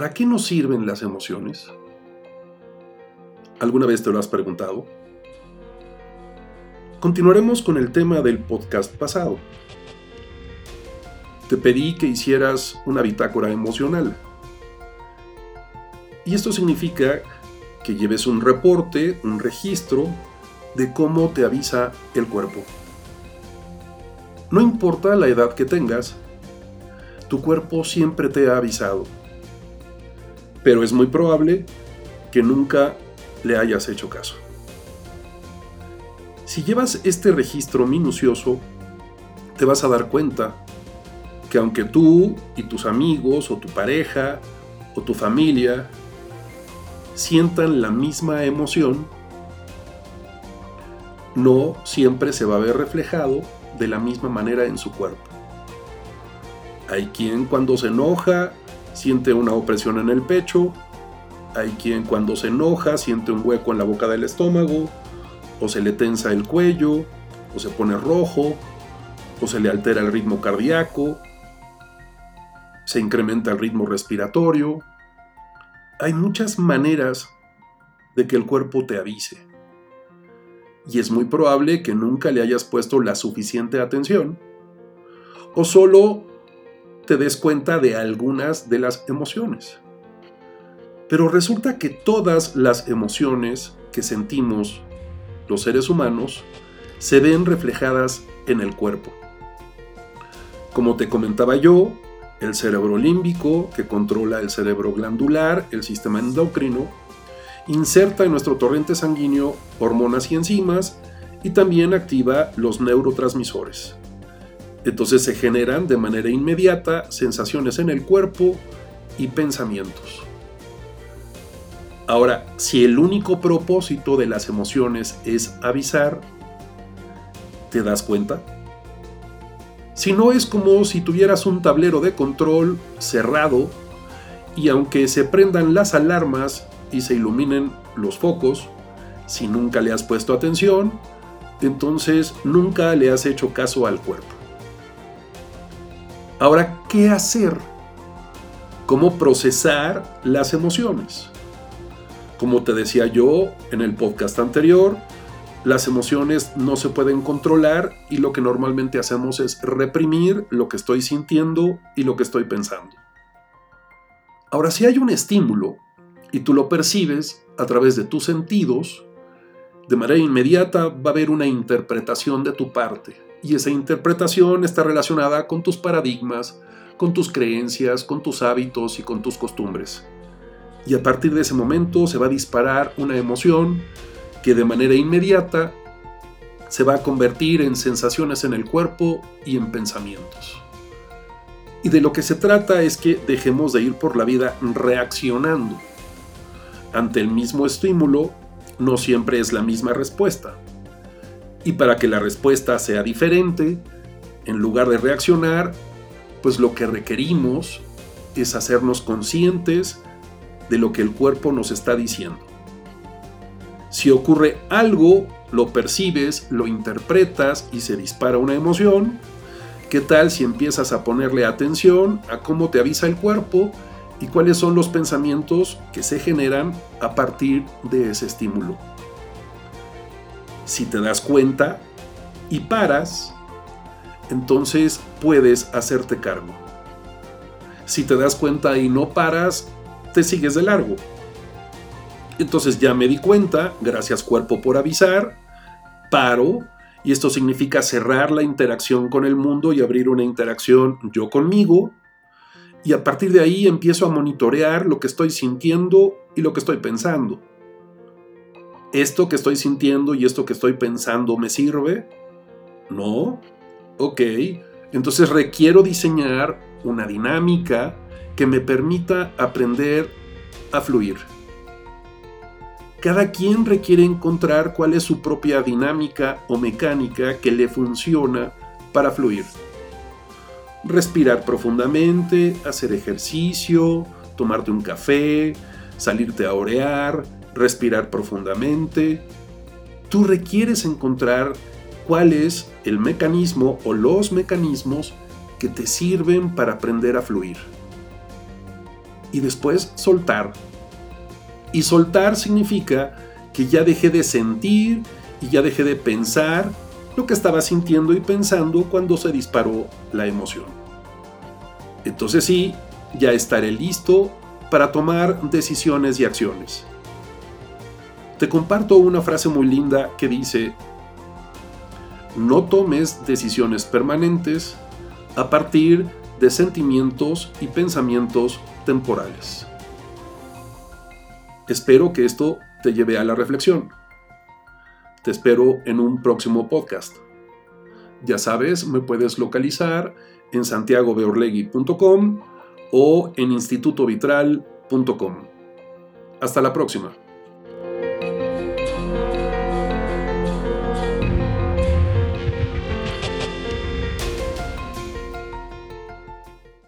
¿para qué nos sirven las emociones? ¿Alguna vez te lo has preguntado? Continuaremos con el tema del podcast pasado. Te pedí que hicieras una bitácora emocional. Y esto significa que lleves un reporte, un registro de cómo te avisa el cuerpo. No importa la edad que tengas, tu cuerpo siempre te ha avisado. Pero es muy probable que nunca le hayas hecho caso. Si llevas este registro minucioso, te vas a dar cuenta que aunque tú y tus amigos o tu pareja o tu familia sientan la misma emoción, no siempre se va a ver reflejado de la misma manera en su cuerpo. Hay quien cuando se enoja siente una opresión en el pecho, hay quien cuando se enoja siente un hueco en la boca del estómago, o se le tensa el cuello, o se pone rojo, o se le altera el ritmo cardíaco, se incrementa el ritmo respiratorio. Hay muchas maneras de que el cuerpo te avise. Y es muy probable que nunca le hayas puesto la suficiente atención o solo te des cuenta de algunas de las emociones. Pero resulta que todas las emociones que sentimos los seres humanos se ven reflejadas en el cuerpo. Como te comentaba yo, el cerebro límbico, que controla el cerebro glandular, el sistema endocrino, inserta en nuestro torrente sanguíneo hormonas y enzimas y también activa los neurotransmisores. Entonces se generan de manera inmediata sensaciones en el cuerpo y pensamientos. Ahora, si el único propósito de las emociones es avisar, ¿te das cuenta? Si no es como si tuvieras un tablero de control cerrado y aunque se prendan las alarmas y se iluminen los focos, si nunca le has puesto atención, entonces nunca le has hecho caso al cuerpo. Ahora, ¿qué hacer? ¿Cómo procesar las emociones? Como te decía yo en el podcast anterior, las emociones no se pueden controlar y lo que normalmente hacemos es reprimir lo que estoy sintiendo y lo que estoy pensando. Ahora, si hay un estímulo y tú lo percibes a través de tus sentidos, de manera inmediata va a haber una interpretación de tu parte. Y esa interpretación está relacionada con tus paradigmas, con tus creencias, con tus hábitos y con tus costumbres. Y a partir de ese momento se va a disparar una emoción que de manera inmediata se va a convertir en sensaciones en el cuerpo y en pensamientos. Y de lo que se trata es que dejemos de ir por la vida reaccionando. Ante el mismo estímulo, no siempre es la misma respuesta. Y para que la respuesta sea diferente, en lugar de reaccionar, pues lo que requerimos es hacernos conscientes de lo que el cuerpo nos está diciendo. Si ocurre algo, lo percibes, lo interpretas y se dispara una emoción, ¿qué tal si empiezas a ponerle atención a cómo te avisa el cuerpo y cuáles son los pensamientos que se generan a partir de ese estímulo. Si te das cuenta y paras, entonces puedes hacerte cargo. Si te das cuenta y no paras, te sigues de largo. Entonces ya me di cuenta, gracias cuerpo por avisar, paro, y esto significa cerrar la interacción con el mundo y abrir una interacción yo conmigo, y a partir de ahí empiezo a monitorear lo que estoy sintiendo y lo que estoy pensando. ¿Esto que estoy sintiendo y esto que estoy pensando me sirve? No. Ok. Entonces requiero diseñar una dinámica que me permita aprender a fluir. Cada quien requiere encontrar cuál es su propia dinámica o mecánica que le funciona para fluir respirar profundamente, hacer ejercicio, tomarte un café, salirte a orear, respirar profundamente. Tú requieres encontrar cuál es el mecanismo o los mecanismos que te sirven para aprender a fluir. y después soltar. Y soltar significa que ya dejé de sentir y ya dejé de pensar lo que estaba sintiendo y pensando cuando se disparó la emoción. Entonces sí, ya estaré listo para tomar decisiones y acciones. Te comparto una frase muy linda que dice, no tomes decisiones permanentes a partir de sentimientos y pensamientos temporales. Espero que esto te lleve a la reflexión. Te espero en un próximo podcast. Ya sabes, me puedes localizar en santiagobeorlegui.com o en institutovitral.com. Hasta la próxima.